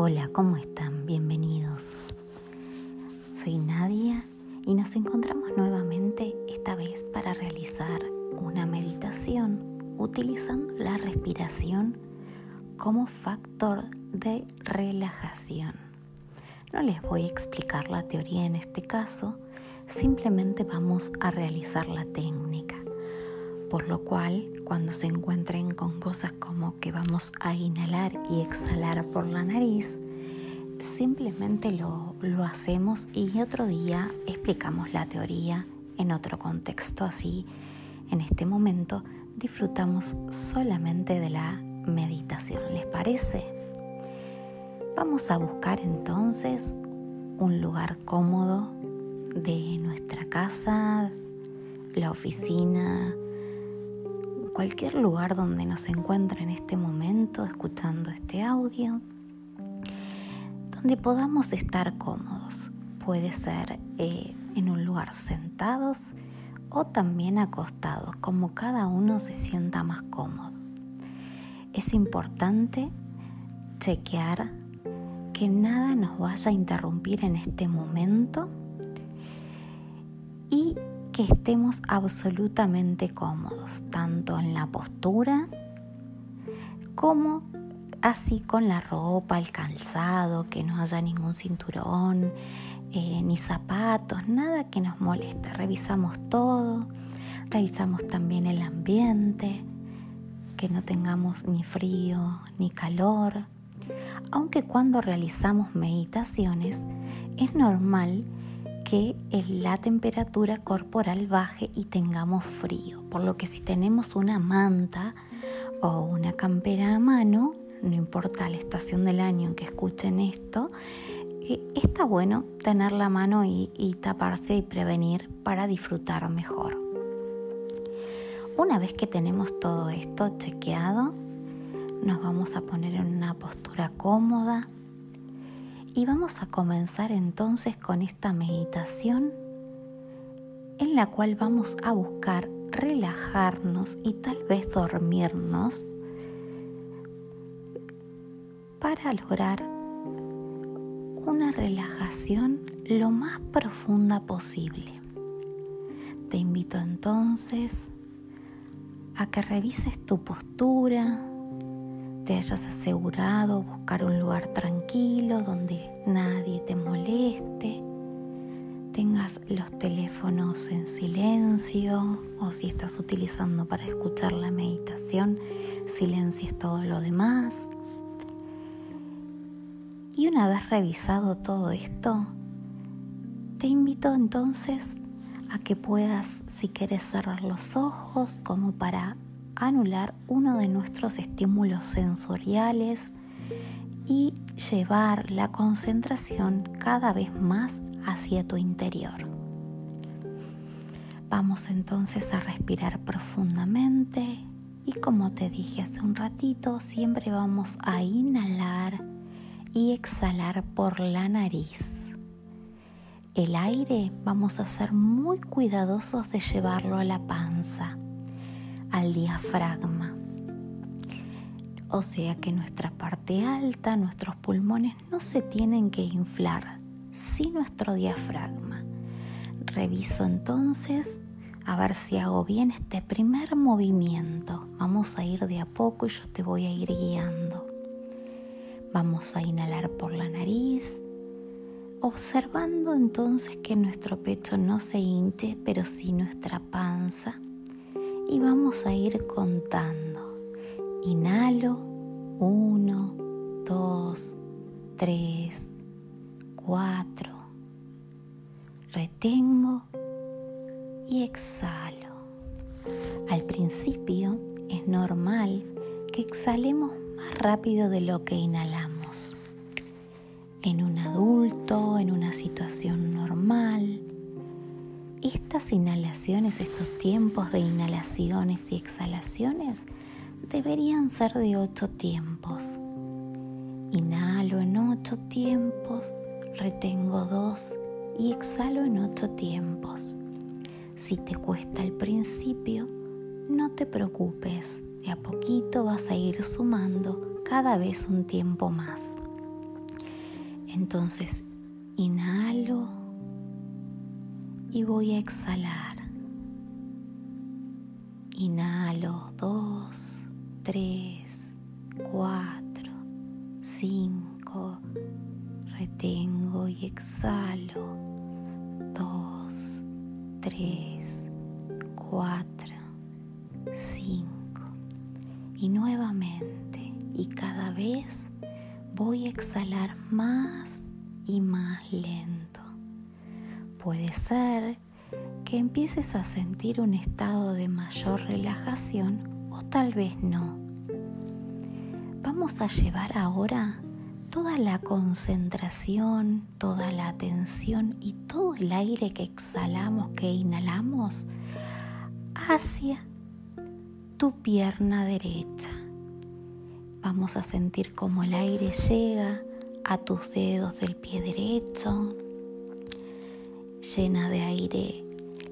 Hola, ¿cómo están? Bienvenidos. Soy Nadia y nos encontramos nuevamente esta vez para realizar una meditación utilizando la respiración como factor de relajación. No les voy a explicar la teoría en este caso, simplemente vamos a realizar la técnica. Por lo cual, cuando se encuentren con cosas como que vamos a inhalar y exhalar por la nariz, simplemente lo, lo hacemos y otro día explicamos la teoría en otro contexto. Así, en este momento, disfrutamos solamente de la meditación. ¿Les parece? Vamos a buscar entonces un lugar cómodo de nuestra casa, la oficina, cualquier lugar donde nos encuentre en este momento escuchando este audio, donde podamos estar cómodos. Puede ser eh, en un lugar sentados o también acostados, como cada uno se sienta más cómodo. Es importante chequear que nada nos vaya a interrumpir en este momento y estemos absolutamente cómodos, tanto en la postura como así con la ropa, el calzado, que no haya ningún cinturón, eh, ni zapatos, nada que nos moleste. Revisamos todo, revisamos también el ambiente, que no tengamos ni frío ni calor. Aunque cuando realizamos meditaciones es normal que la temperatura corporal baje y tengamos frío. Por lo que si tenemos una manta o una campera a mano, no importa la estación del año en que escuchen esto, eh, está bueno tener la mano y, y taparse y prevenir para disfrutar mejor. Una vez que tenemos todo esto chequeado, nos vamos a poner en una postura cómoda, y vamos a comenzar entonces con esta meditación en la cual vamos a buscar relajarnos y tal vez dormirnos para lograr una relajación lo más profunda posible. Te invito entonces a que revises tu postura, te hayas asegurado buscar un lugar tranquilo donde nadie te moleste, tengas los teléfonos en silencio o si estás utilizando para escuchar la meditación, silencies todo lo demás. Y una vez revisado todo esto, te invito entonces a que puedas, si quieres cerrar los ojos, como para anular uno de nuestros estímulos sensoriales y llevar la concentración cada vez más hacia tu interior. Vamos entonces a respirar profundamente y como te dije hace un ratito, siempre vamos a inhalar y exhalar por la nariz. El aire vamos a ser muy cuidadosos de llevarlo a la panza al diafragma. O sea que nuestra parte alta, nuestros pulmones no se tienen que inflar, sí nuestro diafragma. Reviso entonces a ver si hago bien este primer movimiento. Vamos a ir de a poco y yo te voy a ir guiando. Vamos a inhalar por la nariz, observando entonces que nuestro pecho no se hinche, pero sí nuestra panza y vamos a ir contando. Inhalo, uno, dos, tres, cuatro. Retengo y exhalo. Al principio es normal que exhalemos más rápido de lo que inhalamos. En un adulto, en una situación normal, estas inhalaciones, estos tiempos de inhalaciones y exhalaciones deberían ser de ocho tiempos. Inhalo en ocho tiempos, retengo dos y exhalo en ocho tiempos. Si te cuesta al principio, no te preocupes, de a poquito vas a ir sumando cada vez un tiempo más. Entonces, inhalo y voy a exhalar. Inhalo dos, tres, cuatro, cinco. Retengo y exhalo. Dos, tres, cuatro, cinco. Y nuevamente. Y cada vez voy a exhalar más y más lento. Puede ser que empieces a sentir un estado de mayor relajación o tal vez no. Vamos a llevar ahora toda la concentración, toda la atención y todo el aire que exhalamos, que inhalamos, hacia tu pierna derecha. Vamos a sentir cómo el aire llega a tus dedos del pie derecho, llena de aire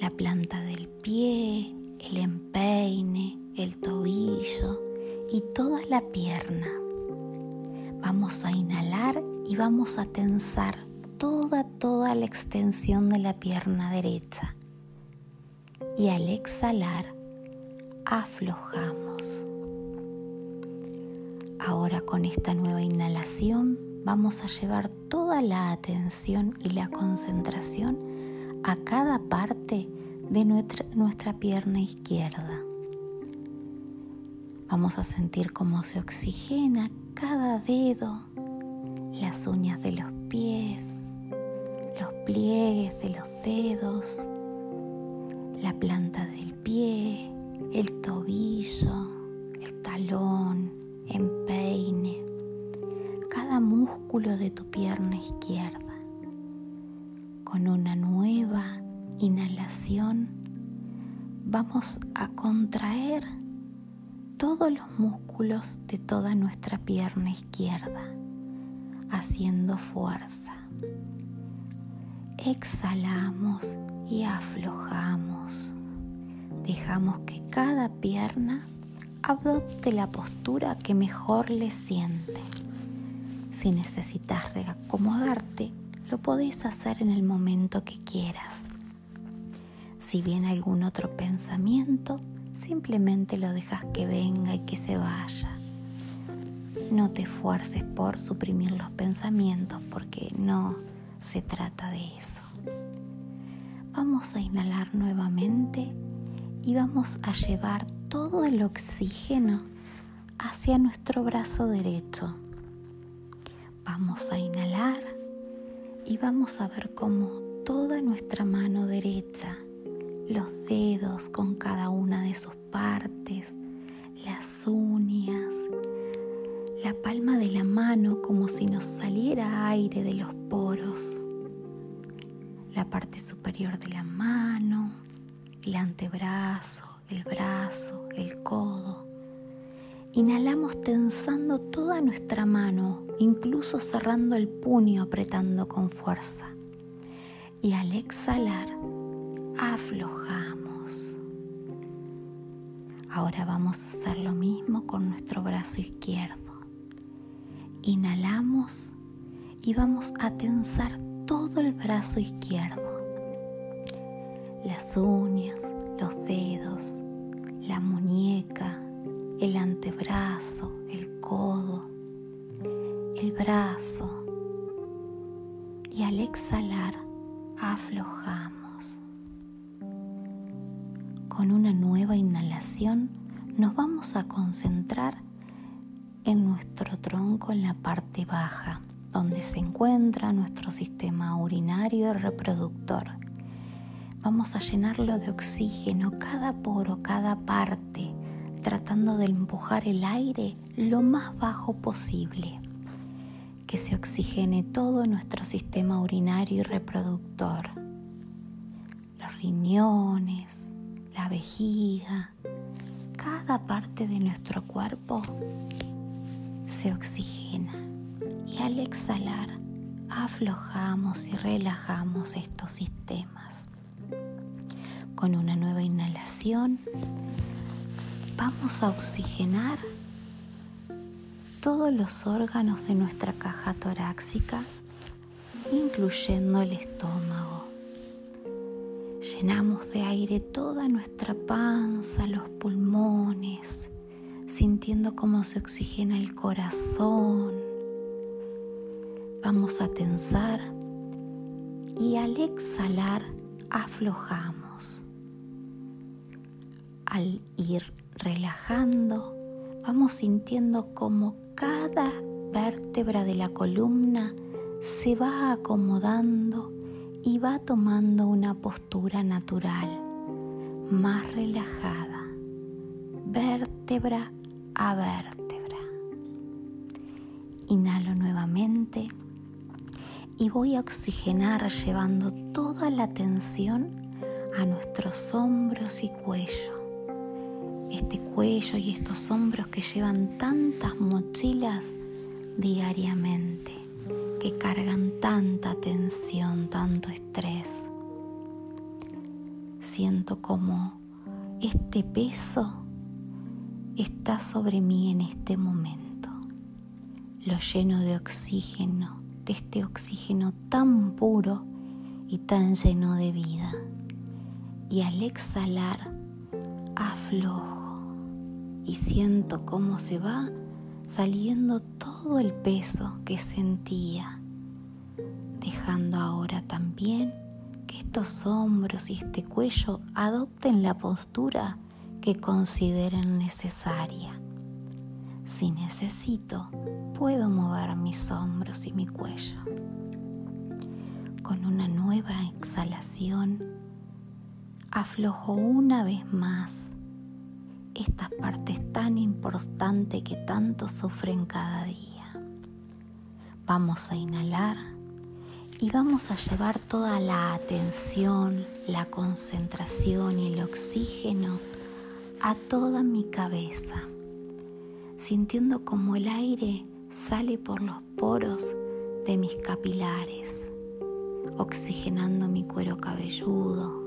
la planta del pie, el empeine, el tobillo y toda la pierna. Vamos a inhalar y vamos a tensar toda, toda la extensión de la pierna derecha. Y al exhalar, aflojamos. Ahora con esta nueva inhalación vamos a llevar toda la atención y la concentración a cada parte de nuestra, nuestra pierna izquierda. Vamos a sentir cómo se oxigena cada dedo, las uñas de los pies, los pliegues de los dedos, la planta del pie, el tobillo, el talón, empeine, cada músculo de tu pierna izquierda con una nueva inhalación vamos a contraer todos los músculos de toda nuestra pierna izquierda, haciendo fuerza. Exhalamos y aflojamos. Dejamos que cada pierna adopte la postura que mejor le siente. Si necesitas reacomodarte, lo podés hacer en el momento que quieras. Si viene algún otro pensamiento, simplemente lo dejas que venga y que se vaya. No te esfuerces por suprimir los pensamientos porque no se trata de eso. Vamos a inhalar nuevamente y vamos a llevar todo el oxígeno hacia nuestro brazo derecho. Vamos a inhalar y vamos a ver cómo toda nuestra mano derecha, los dedos con cada una de sus partes, las uñas, la palma de la mano como si nos saliera aire de los poros, la parte superior de la mano, el antebrazo, el brazo, el codo. Inhalamos tensando toda nuestra mano incluso cerrando el puño apretando con fuerza. Y al exhalar, aflojamos. Ahora vamos a hacer lo mismo con nuestro brazo izquierdo. Inhalamos y vamos a tensar todo el brazo izquierdo. Las uñas, los dedos, la muñeca, el antebrazo, el codo, el brazo y al exhalar aflojamos. Con una nueva inhalación nos vamos a concentrar en nuestro tronco en la parte baja, donde se encuentra nuestro sistema urinario y reproductor. Vamos a llenarlo de oxígeno cada poro, cada parte, tratando de empujar el aire lo más bajo posible. Que se oxigene todo nuestro sistema urinario y reproductor, los riñones, la vejiga, cada parte de nuestro cuerpo se oxigena. Y al exhalar aflojamos y relajamos estos sistemas. Con una nueva inhalación vamos a oxigenar todos los órganos de nuestra caja torácica incluyendo el estómago. Llenamos de aire toda nuestra panza, los pulmones, sintiendo cómo se oxigena el corazón. Vamos a tensar y al exhalar aflojamos. Al ir relajando, vamos sintiendo como cada vértebra de la columna se va acomodando y va tomando una postura natural, más relajada, vértebra a vértebra. Inhalo nuevamente y voy a oxigenar llevando toda la tensión a nuestros hombros y cuello este cuello y estos hombros que llevan tantas mochilas diariamente, que cargan tanta tensión, tanto estrés. Siento como este peso está sobre mí en este momento. Lo lleno de oxígeno, de este oxígeno tan puro y tan lleno de vida. Y al exhalar, aflojo y siento cómo se va saliendo todo el peso que sentía, dejando ahora también que estos hombros y este cuello adopten la postura que consideren necesaria. Si necesito, puedo mover mis hombros y mi cuello. Con una nueva exhalación, aflojo una vez más estas partes tan importantes que tanto sufren cada día. Vamos a inhalar y vamos a llevar toda la atención, la concentración y el oxígeno a toda mi cabeza, sintiendo como el aire sale por los poros de mis capilares, oxigenando mi cuero cabelludo,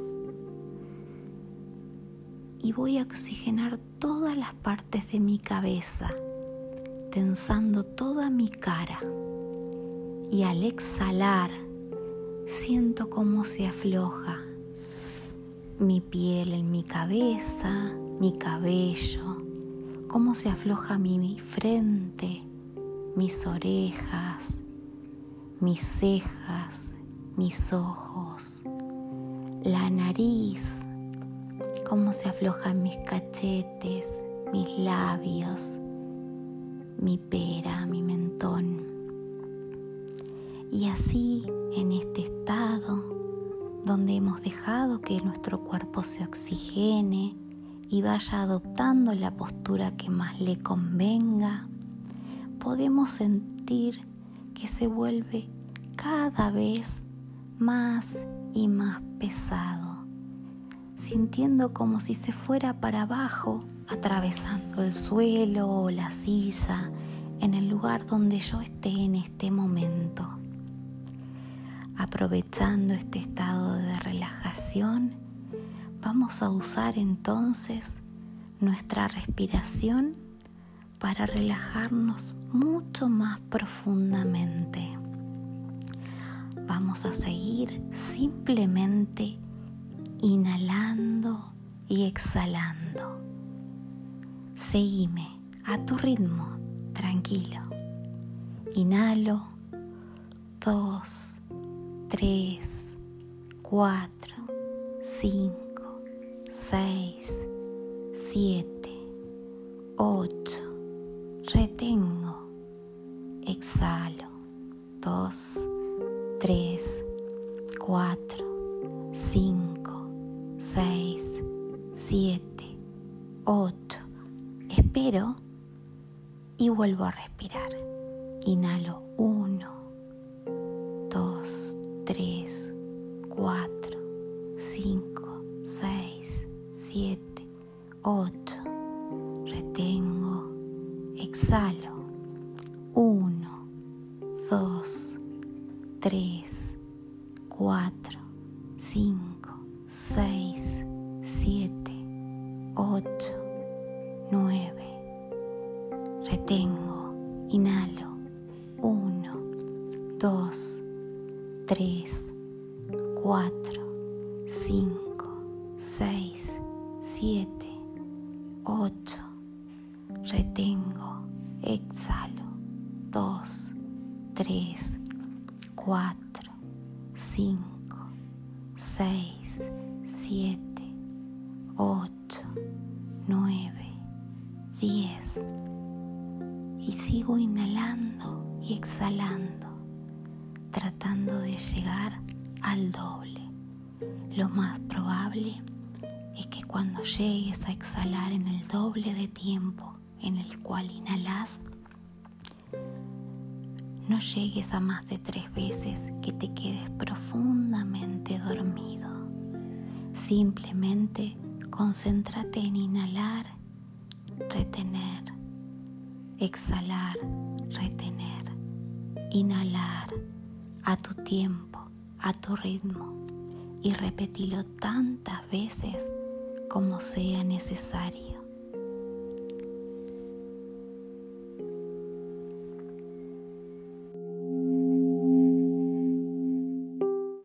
y voy a oxigenar todas las partes de mi cabeza, tensando toda mi cara. Y al exhalar, siento cómo se afloja mi piel en mi cabeza, mi cabello, cómo se afloja mi frente, mis orejas, mis cejas, mis ojos, la nariz, cómo se aflojan mis cachetes, mis labios, mi pera, mi mentón. Y así, en este estado, donde hemos dejado que nuestro cuerpo se oxigene y vaya adoptando la postura que más le convenga, podemos sentir que se vuelve cada vez más y más pesado sintiendo como si se fuera para abajo, atravesando el suelo o la silla en el lugar donde yo esté en este momento. Aprovechando este estado de relajación, vamos a usar entonces nuestra respiración para relajarnos mucho más profundamente. Vamos a seguir simplemente inhalando y exhalando. Seguime a tu ritmo, tranquilo. Inhalo, dos, tres, cuatro, cinco, seis, siete, ocho. Retengo, exhalo, dos, tres, cuatro, cinco 6, 7, 8. Espero y vuelvo a respirar. Inhalo 1, 2, 3, 4, 5, 6, 7, 8. Retengo. Exhalo. 1, 2, 3, 4, 5, 6. 8, 9. Retengo. Inhalo. 1, 2, 3, 4, 5, 6, 7, 8. Retengo, exhalo. 2, 3, 4, 5, 6, 7, al doble. Lo más probable es que cuando llegues a exhalar en el doble de tiempo en el cual inhalas, no llegues a más de tres veces que te quedes profundamente dormido. Simplemente concéntrate en inhalar, retener, exhalar, retener, inhalar a tu tiempo, a tu ritmo y repetilo tantas veces como sea necesario.